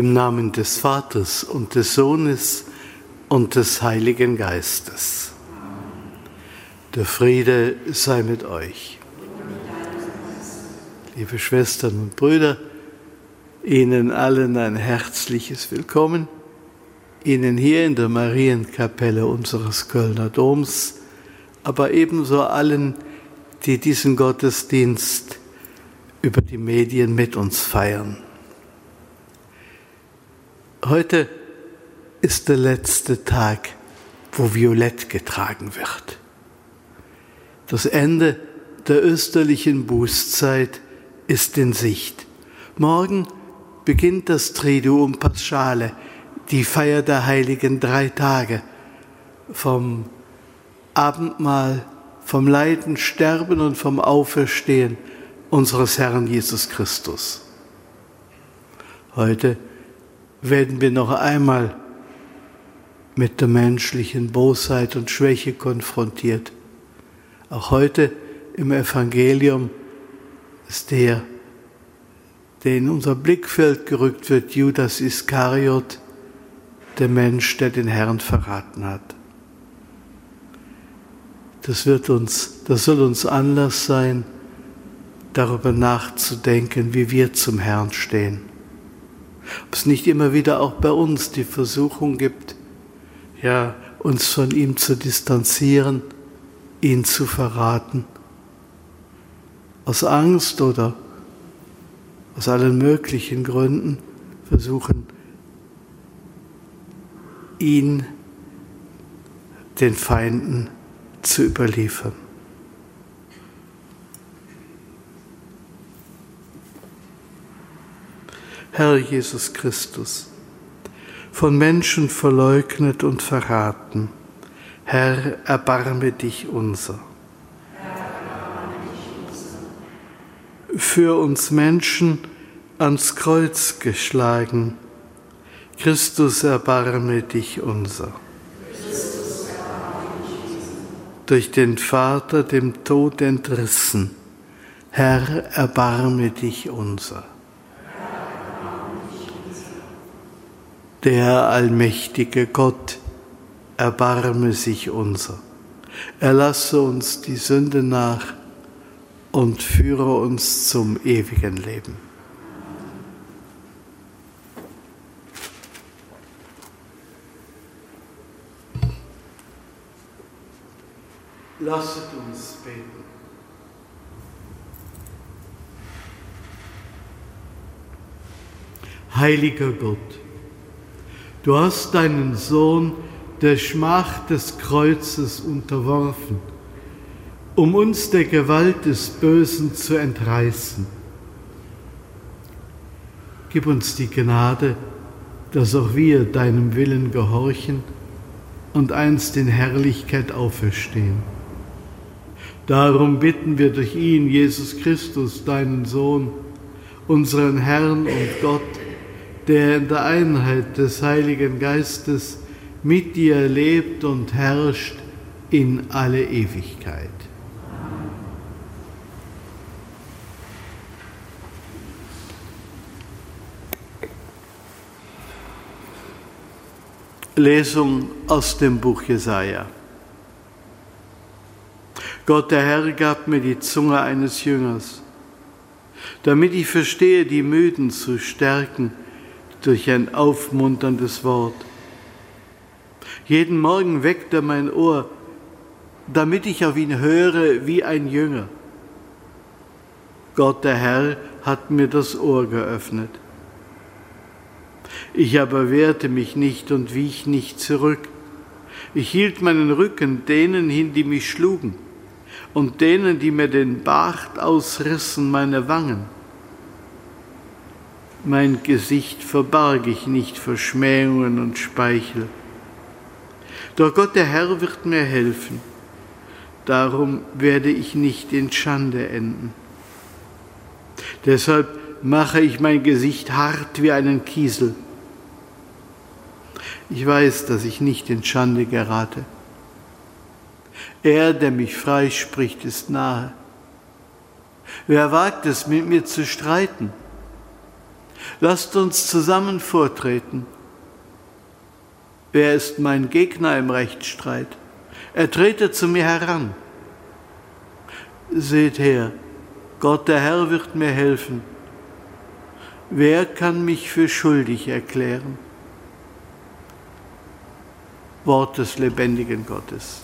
Im Namen des Vaters und des Sohnes und des Heiligen Geistes. Der Friede sei mit euch. Liebe Schwestern und Brüder, Ihnen allen ein herzliches Willkommen. Ihnen hier in der Marienkapelle unseres Kölner Doms, aber ebenso allen, die diesen Gottesdienst über die Medien mit uns feiern. Heute ist der letzte Tag, wo Violett getragen wird. Das Ende der österlichen Bußzeit ist in Sicht. Morgen beginnt das Triduum Paschale, die Feier der heiligen drei Tage, vom Abendmahl, vom Leiden, Sterben und vom Auferstehen unseres Herrn Jesus Christus. Heute werden wir noch einmal mit der menschlichen Bosheit und Schwäche konfrontiert. Auch heute im Evangelium ist der, der in unser Blickfeld gerückt wird, Judas Iskariot, der Mensch, der den Herrn verraten hat. Das wird uns, das soll uns Anlass sein, darüber nachzudenken, wie wir zum Herrn stehen. Ob es nicht immer wieder auch bei uns die Versuchung gibt, ja, uns von ihm zu distanzieren, ihn zu verraten. Aus Angst oder aus allen möglichen Gründen versuchen, ihn den Feinden zu überliefern. Herr Jesus Christus, von Menschen verleugnet und verraten, Herr, erbarme dich unser. Für uns Menschen ans Kreuz geschlagen, Christus, erbarme dich unser. Durch den Vater dem Tod entrissen, Herr, erbarme dich unser. Der allmächtige Gott, erbarme sich unser. Erlasse uns die Sünde nach und führe uns zum ewigen Leben. Lasset uns beten. Heiliger Gott, du hast deinen Sohn der Schmach des Kreuzes unterworfen, um uns der Gewalt des Bösen zu entreißen. Gib uns die Gnade, dass auch wir deinem Willen gehorchen und einst in Herrlichkeit auferstehen. Darum bitten wir durch ihn, Jesus Christus, deinen Sohn, unseren Herrn und Gott, der in der Einheit des Heiligen Geistes mit dir lebt und herrscht in alle Ewigkeit. Lesung aus dem Buch Jesaja. Gott der Herr gab mir die Zunge eines Jüngers, damit ich verstehe, die Müden zu stärken durch ein aufmunterndes Wort. Jeden Morgen weckt er mein Ohr, damit ich auf ihn höre wie ein Jünger. Gott der Herr hat mir das Ohr geöffnet. Ich aber wehrte mich nicht und wich nicht zurück. Ich hielt meinen Rücken denen hin, die mich schlugen und denen, die mir den Bart ausrissen, meine Wangen. Mein Gesicht verbarg ich nicht vor Schmähungen und Speichel. Doch Gott der Herr wird mir helfen. Darum werde ich nicht in Schande enden. Deshalb mache ich mein Gesicht hart wie einen Kiesel. Ich weiß, dass ich nicht in Schande gerate. Er, der mich freispricht, ist nahe. Wer wagt es, mit mir zu streiten? Lasst uns zusammen vortreten. Wer ist mein Gegner im Rechtsstreit? Er trete zu mir heran. Seht her, Gott der Herr wird mir helfen. Wer kann mich für schuldig erklären? Wort des lebendigen Gottes.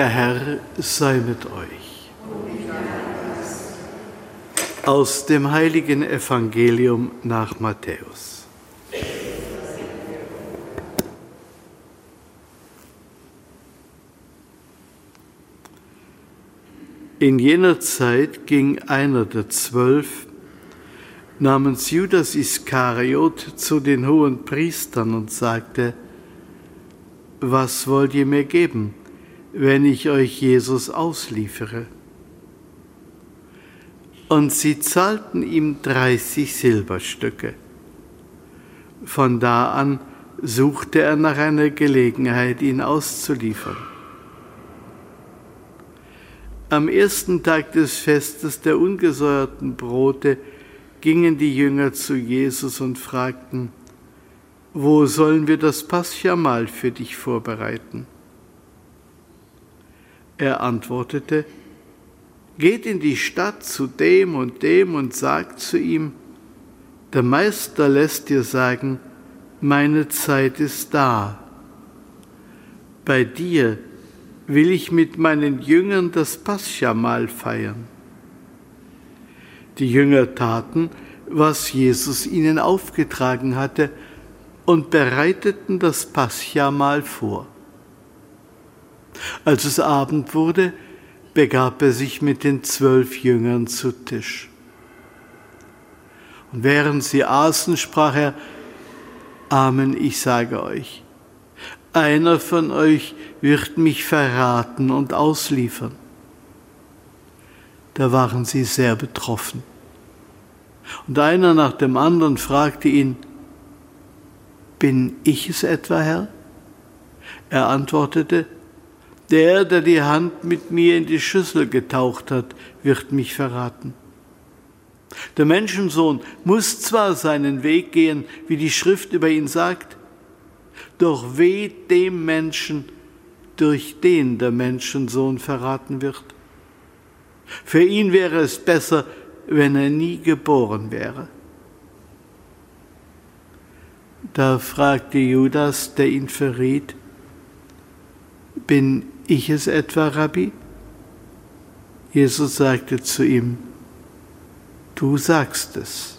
Der Herr sei mit euch. Aus dem heiligen Evangelium nach Matthäus. In jener Zeit ging einer der Zwölf namens Judas Iskariot zu den hohen Priestern und sagte, was wollt ihr mir geben? Wenn ich euch Jesus ausliefere. Und sie zahlten ihm 30 Silberstücke. Von da an suchte er nach einer Gelegenheit, ihn auszuliefern. Am ersten Tag des Festes der ungesäuerten Brote gingen die Jünger zu Jesus und fragten, wo sollen wir das Paschamal für dich vorbereiten? Er antwortete, Geht in die Stadt zu dem und dem und sagt zu ihm, der Meister lässt dir sagen, meine Zeit ist da. Bei dir will ich mit meinen Jüngern das Paschamal feiern. Die Jünger taten, was Jesus ihnen aufgetragen hatte, und bereiteten das Paschamal vor. Als es Abend wurde, begab er sich mit den zwölf Jüngern zu Tisch. Und während sie aßen, sprach er, Amen, ich sage euch, einer von euch wird mich verraten und ausliefern. Da waren sie sehr betroffen. Und einer nach dem anderen fragte ihn, bin ich es etwa, Herr? Er antwortete, der, der die Hand mit mir in die Schüssel getaucht hat, wird mich verraten. Der Menschensohn muss zwar seinen Weg gehen, wie die Schrift über ihn sagt, doch weh dem Menschen, durch den der Menschensohn verraten wird. Für ihn wäre es besser, wenn er nie geboren wäre. Da fragte Judas, der ihn verriet, bin ich es etwa, Rabbi? Jesus sagte zu ihm, du sagst es.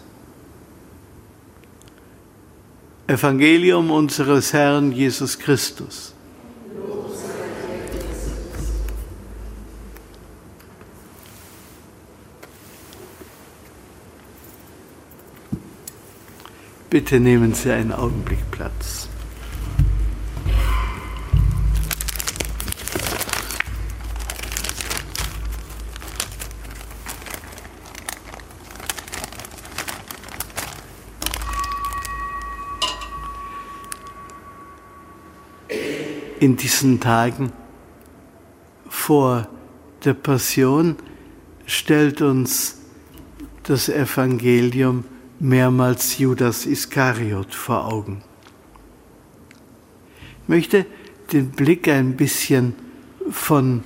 Evangelium unseres Herrn Jesus Christus. Bitte nehmen Sie einen Augenblick Platz. In diesen Tagen vor der Passion stellt uns das Evangelium mehrmals Judas Iskariot vor Augen. Ich möchte den Blick ein bisschen von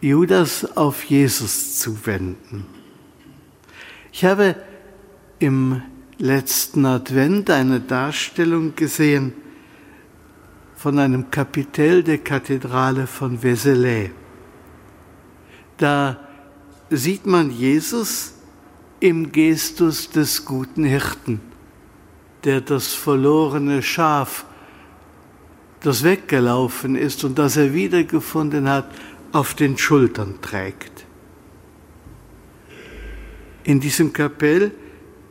Judas auf Jesus zuwenden. Ich habe im letzten Advent eine Darstellung gesehen, von einem Kapitell der Kathedrale von Vézelay. Da sieht man Jesus im Gestus des guten Hirten, der das verlorene Schaf, das weggelaufen ist und das er wiedergefunden hat, auf den Schultern trägt. In diesem Kapell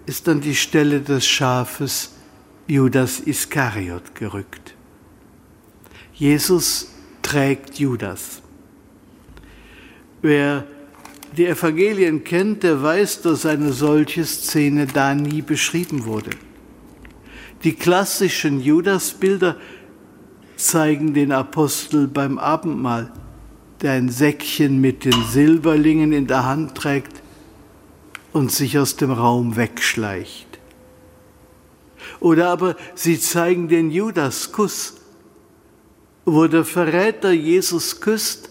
ist an die Stelle des Schafes Judas Iskariot gerückt. Jesus trägt Judas. Wer die Evangelien kennt, der weiß, dass eine solche Szene da nie beschrieben wurde. Die klassischen Judasbilder zeigen den Apostel beim Abendmahl, der ein Säckchen mit den Silberlingen in der Hand trägt und sich aus dem Raum wegschleicht. Oder aber sie zeigen den Judaskuss, wo der Verräter Jesus küsst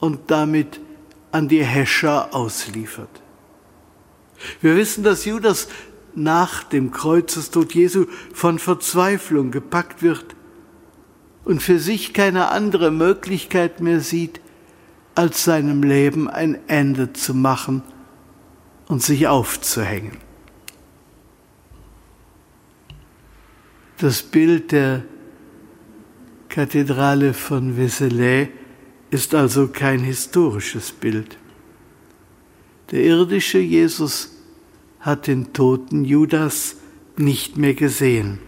und damit an die Häscher ausliefert. Wir wissen, dass Judas nach dem Kreuzestod Jesu von Verzweiflung gepackt wird und für sich keine andere Möglichkeit mehr sieht, als seinem Leben ein Ende zu machen und sich aufzuhängen. Das Bild der Kathedrale von Vézelay ist also kein historisches Bild. Der irdische Jesus hat den toten Judas nicht mehr gesehen.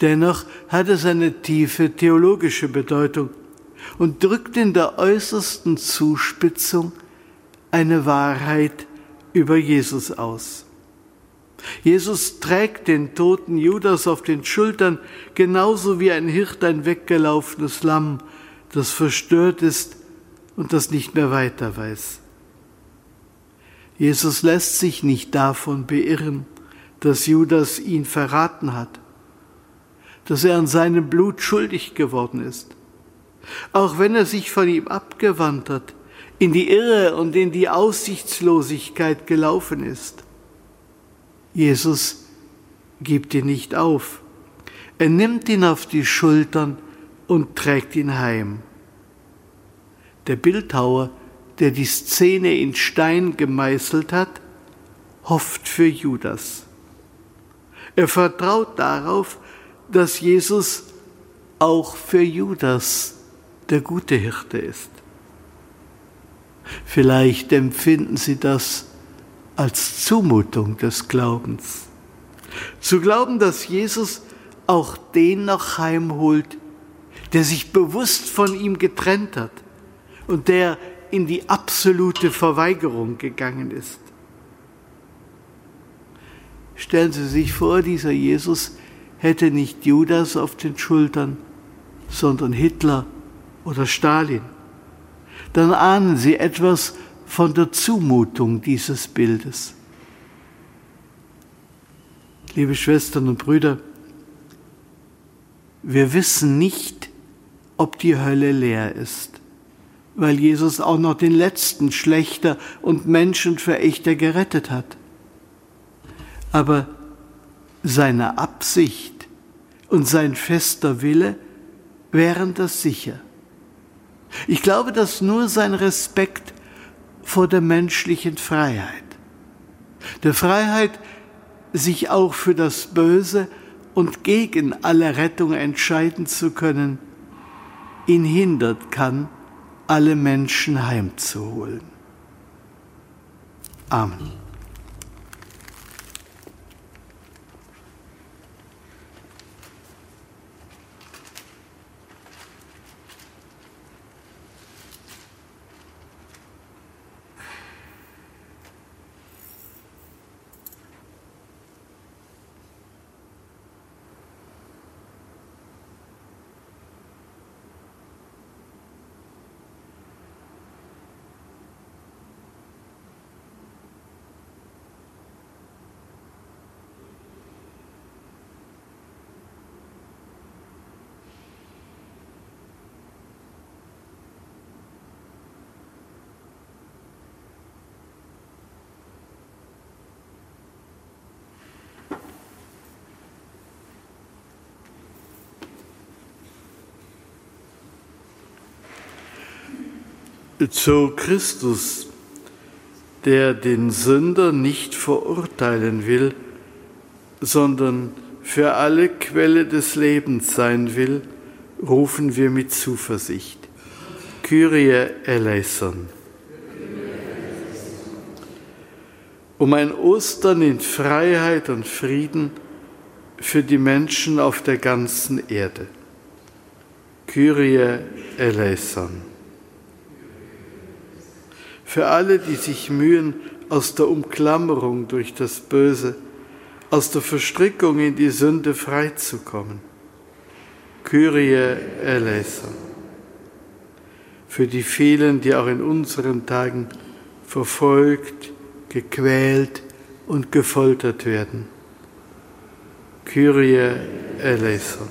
Dennoch hat es eine tiefe theologische Bedeutung und drückt in der äußersten Zuspitzung eine Wahrheit über Jesus aus. Jesus trägt den toten Judas auf den Schultern, genauso wie ein Hirt ein weggelaufenes Lamm, das verstört ist und das nicht mehr weiter weiß. Jesus lässt sich nicht davon beirren, dass Judas ihn verraten hat, dass er an seinem Blut schuldig geworden ist. Auch wenn er sich von ihm abgewandt hat, in die Irre und in die Aussichtslosigkeit gelaufen ist. Jesus gibt ihn nicht auf. Er nimmt ihn auf die Schultern und trägt ihn heim. Der Bildhauer, der die Szene in Stein gemeißelt hat, hofft für Judas. Er vertraut darauf, dass Jesus auch für Judas der gute Hirte ist. Vielleicht empfinden Sie das als Zumutung des Glaubens. Zu glauben, dass Jesus auch den noch heimholt, der sich bewusst von ihm getrennt hat und der in die absolute Verweigerung gegangen ist. Stellen Sie sich vor, dieser Jesus hätte nicht Judas auf den Schultern, sondern Hitler oder Stalin. Dann ahnen Sie etwas von der Zumutung dieses Bildes. Liebe Schwestern und Brüder, wir wissen nicht, ob die Hölle leer ist, weil Jesus auch noch den letzten Schlechter und Menschenverächter gerettet hat. Aber seine Absicht und sein fester Wille wären das sicher. Ich glaube, dass nur sein Respekt vor der menschlichen Freiheit, der Freiheit, sich auch für das Böse und gegen alle Rettung entscheiden zu können, ihn hindert kann, alle Menschen heimzuholen. Amen. Zu Christus, der den Sünder nicht verurteilen will, sondern für alle Quelle des Lebens sein will, rufen wir mit Zuversicht. Kyrie eleison. Um ein Ostern in Freiheit und Frieden für die Menschen auf der ganzen Erde. Kyrie eleison für alle, die sich mühen, aus der Umklammerung durch das Böse, aus der Verstrickung in die Sünde freizukommen. Kyrie eleison. Für die vielen, die auch in unseren Tagen verfolgt, gequält und gefoltert werden. Kyrie eleison.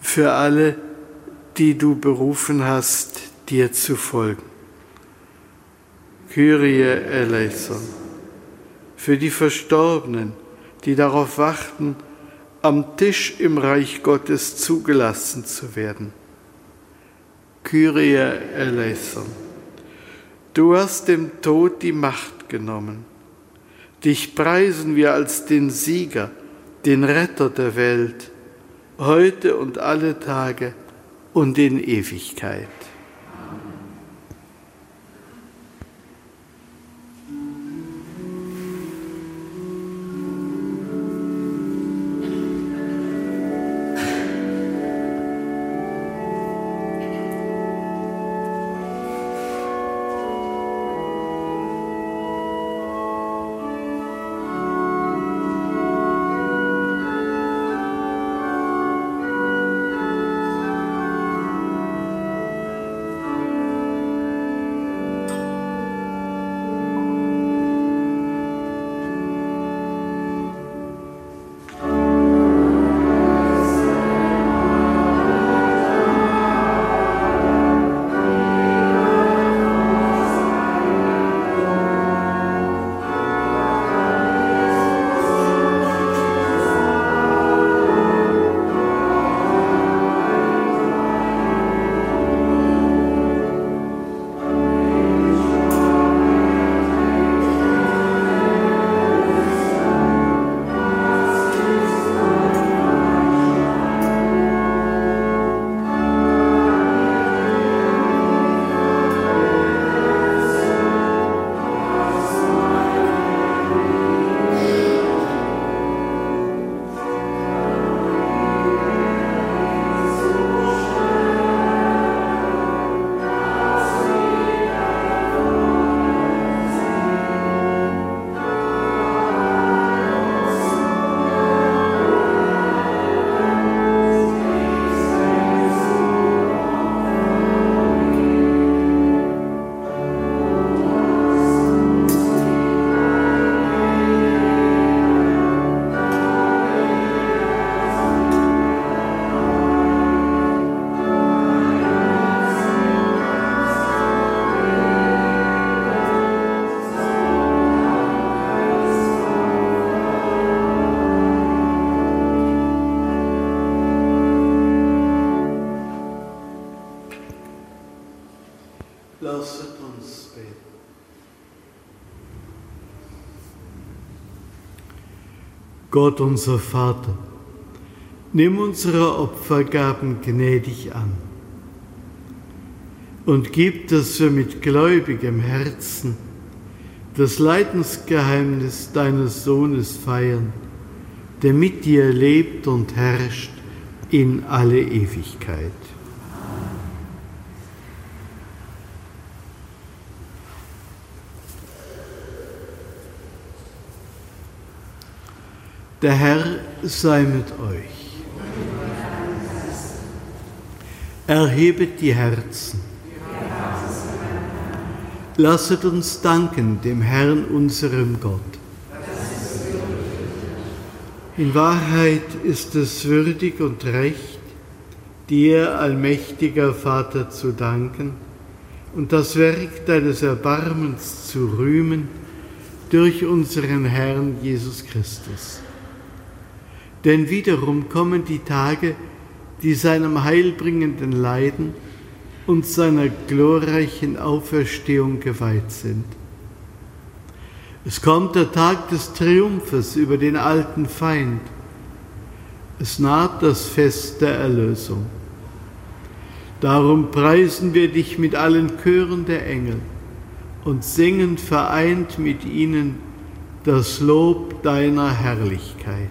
Für alle, die die du berufen hast, dir zu folgen. Kyrie eleison. Für die Verstorbenen, die darauf warten, am Tisch im Reich Gottes zugelassen zu werden. Kyrie eleison. Du hast dem Tod die Macht genommen. Dich preisen wir als den Sieger, den Retter der Welt, heute und alle Tage und in Ewigkeit. Gott unser Vater, nimm unsere Opfergaben gnädig an und gib, dass wir mit gläubigem Herzen das Leidensgeheimnis deines Sohnes feiern, der mit dir lebt und herrscht in alle Ewigkeit. Der Herr sei mit euch. Erhebet die Herzen. Lasset uns danken dem Herrn, unserem Gott. In Wahrheit ist es würdig und recht, dir, allmächtiger Vater, zu danken und das Werk deines Erbarmens zu rühmen durch unseren Herrn Jesus Christus denn wiederum kommen die Tage, die seinem heilbringenden Leiden und seiner glorreichen Auferstehung geweiht sind. Es kommt der Tag des Triumphes über den alten Feind. Es naht das Fest der Erlösung. Darum preisen wir dich mit allen Chören der Engel und singen vereint mit ihnen das Lob deiner Herrlichkeit.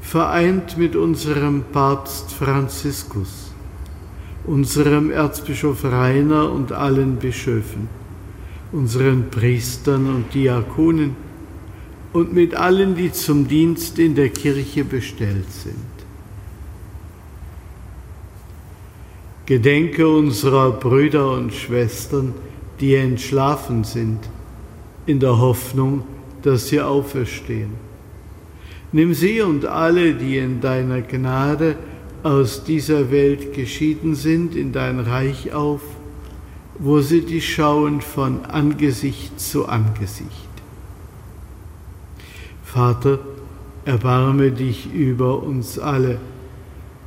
Vereint mit unserem Papst Franziskus, unserem Erzbischof Rainer und allen Bischöfen, unseren Priestern und Diakonen und mit allen, die zum Dienst in der Kirche bestellt sind. Gedenke unserer Brüder und Schwestern, die entschlafen sind, in der Hoffnung, dass sie auferstehen. Nimm sie und alle, die in deiner Gnade aus dieser Welt geschieden sind, in dein Reich auf, wo sie dich schauen von Angesicht zu Angesicht. Vater, erbarme dich über uns alle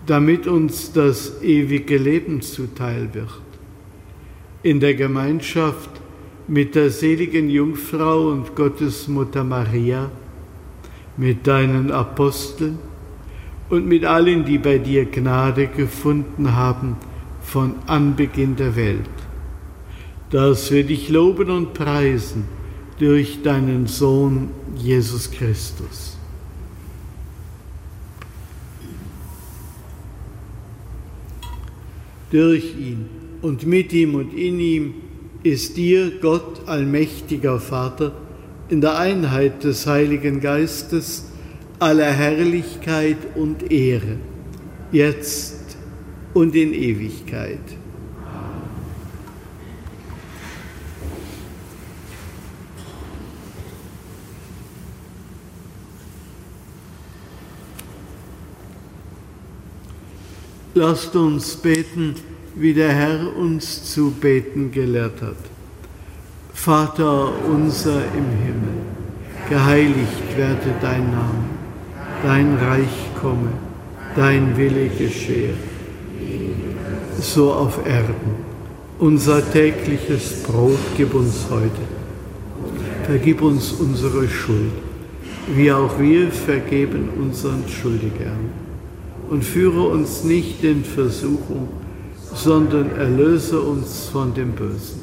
damit uns das ewige Leben zuteil wird. In der Gemeinschaft mit der seligen Jungfrau und Gottesmutter Maria, mit deinen Aposteln und mit allen, die bei dir Gnade gefunden haben von Anbeginn der Welt, dass wir dich loben und preisen durch deinen Sohn Jesus Christus. durch ihn und mit ihm und in ihm ist dir, Gott, allmächtiger Vater, in der Einheit des Heiligen Geistes aller Herrlichkeit und Ehre, jetzt und in Ewigkeit. Lasst uns beten, wie der Herr uns zu beten gelehrt hat. Vater unser im Himmel, geheiligt werde dein Name, dein Reich komme, dein Wille geschehe, so auf Erden. Unser tägliches Brot gib uns heute. Vergib uns unsere Schuld, wie auch wir vergeben unseren Schuldigern und führe uns nicht in Versuchung, sondern erlöse uns von dem Bösen.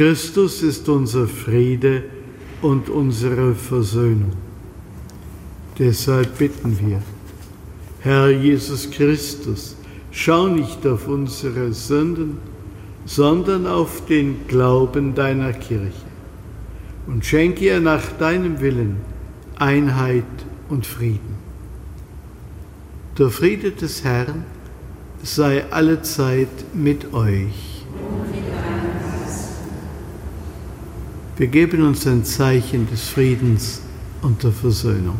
Christus ist unser Friede und unsere Versöhnung. Deshalb bitten wir, Herr Jesus Christus, schau nicht auf unsere Sünden, sondern auf den Glauben deiner Kirche und schenke ihr nach deinem Willen Einheit und Frieden. Der Friede des Herrn sei allezeit mit euch. Wir geben uns ein Zeichen des Friedens und der Versöhnung.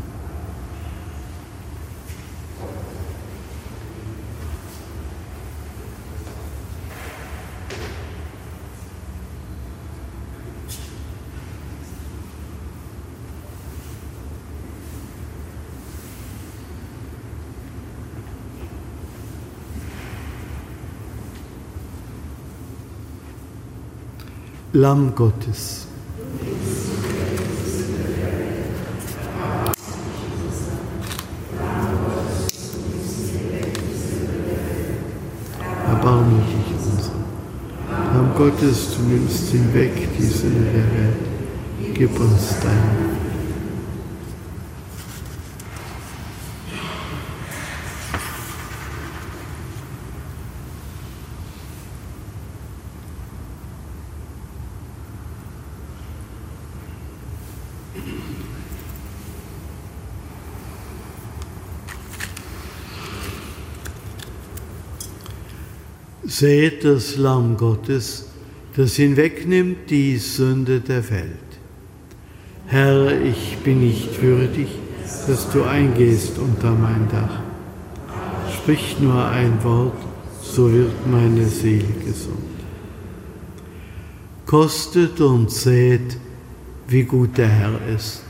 Lamm Gottes. erbarme dich unser. Lamm Gottes, du nimmst hinweg die Sünde der Welt. Gib uns deinen Seht das Lamm Gottes, das hinwegnimmt die Sünde der Welt. Herr, ich bin nicht würdig, dass du eingehst unter mein Dach. Sprich nur ein Wort, so wird meine Seele gesund. Kostet und seht, wie gut der Herr ist.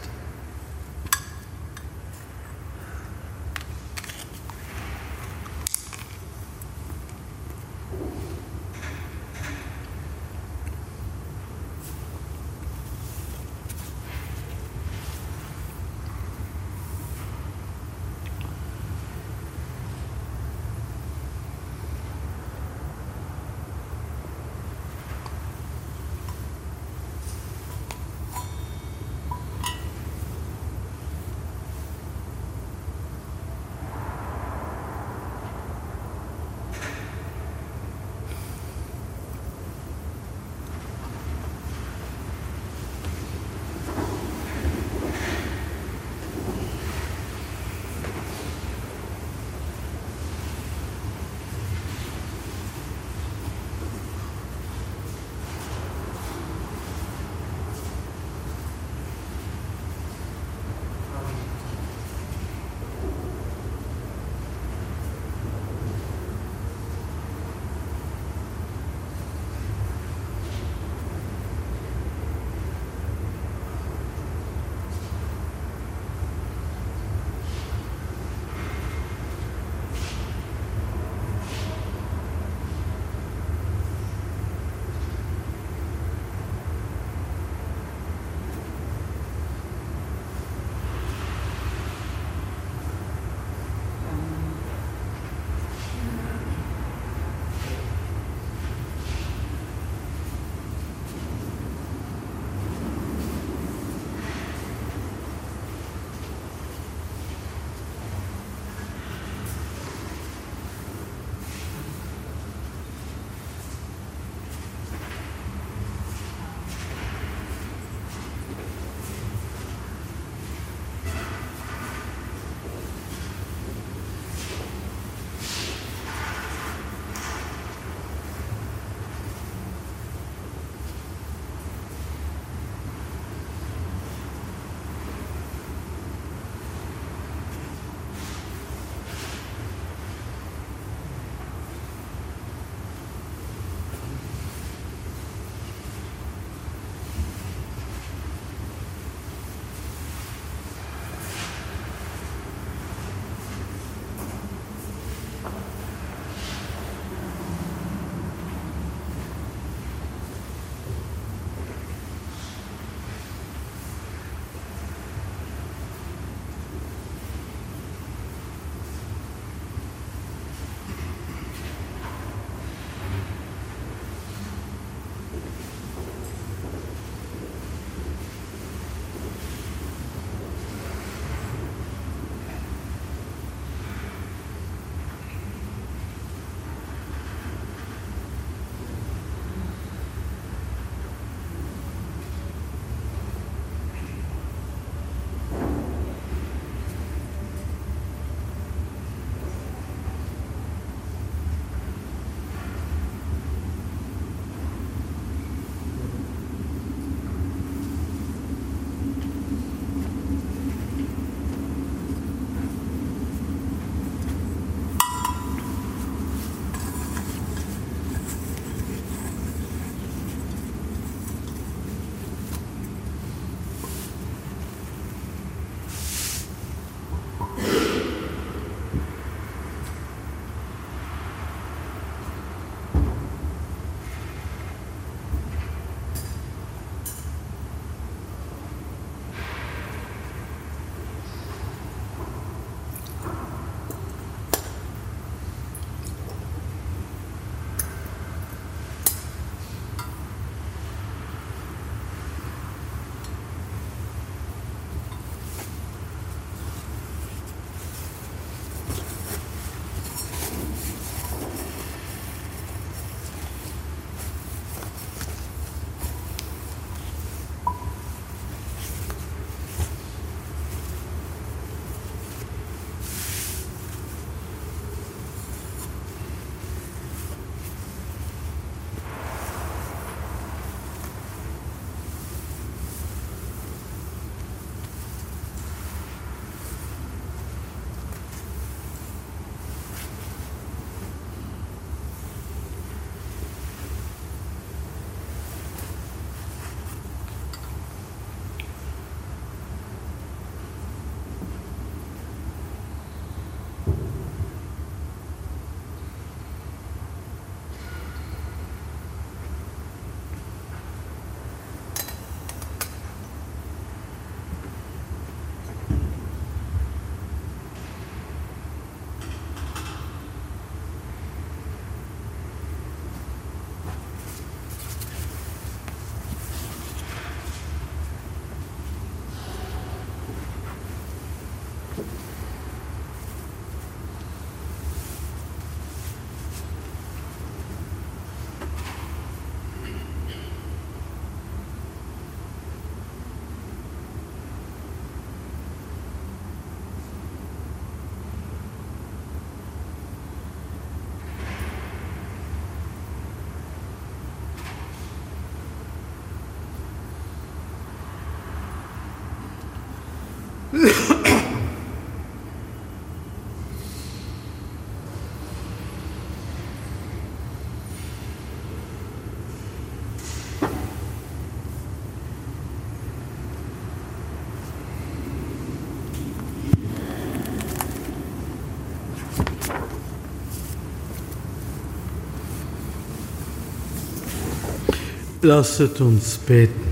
Lasset uns beten.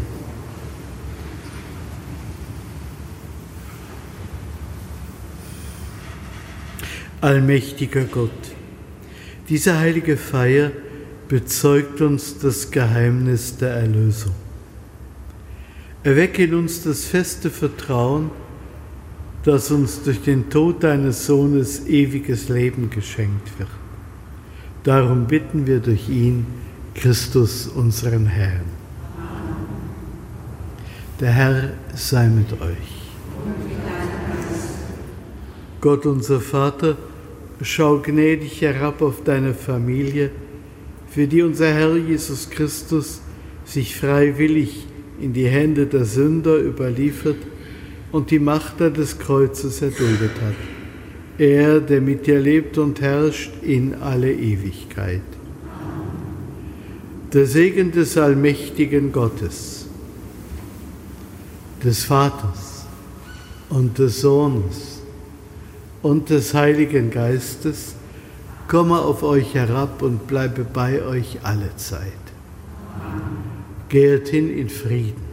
Allmächtiger Gott, diese heilige Feier bezeugt uns das Geheimnis der Erlösung. Erwecke in uns das feste Vertrauen, dass uns durch den Tod deines Sohnes ewiges Leben geschenkt wird. Darum bitten wir durch ihn, Christus, unseren Herrn. Der Herr sei mit euch. Gott unser Vater, schau gnädig herab auf deine Familie, für die unser Herr Jesus Christus sich freiwillig in die Hände der Sünder überliefert und die Macht des Kreuzes erduldet hat. Er, der mit dir lebt und herrscht in alle Ewigkeit der Segen des allmächtigen Gottes, des Vaters und des Sohnes und des Heiligen Geistes komme auf euch herab und bleibe bei euch alle Zeit. Geht hin in Frieden.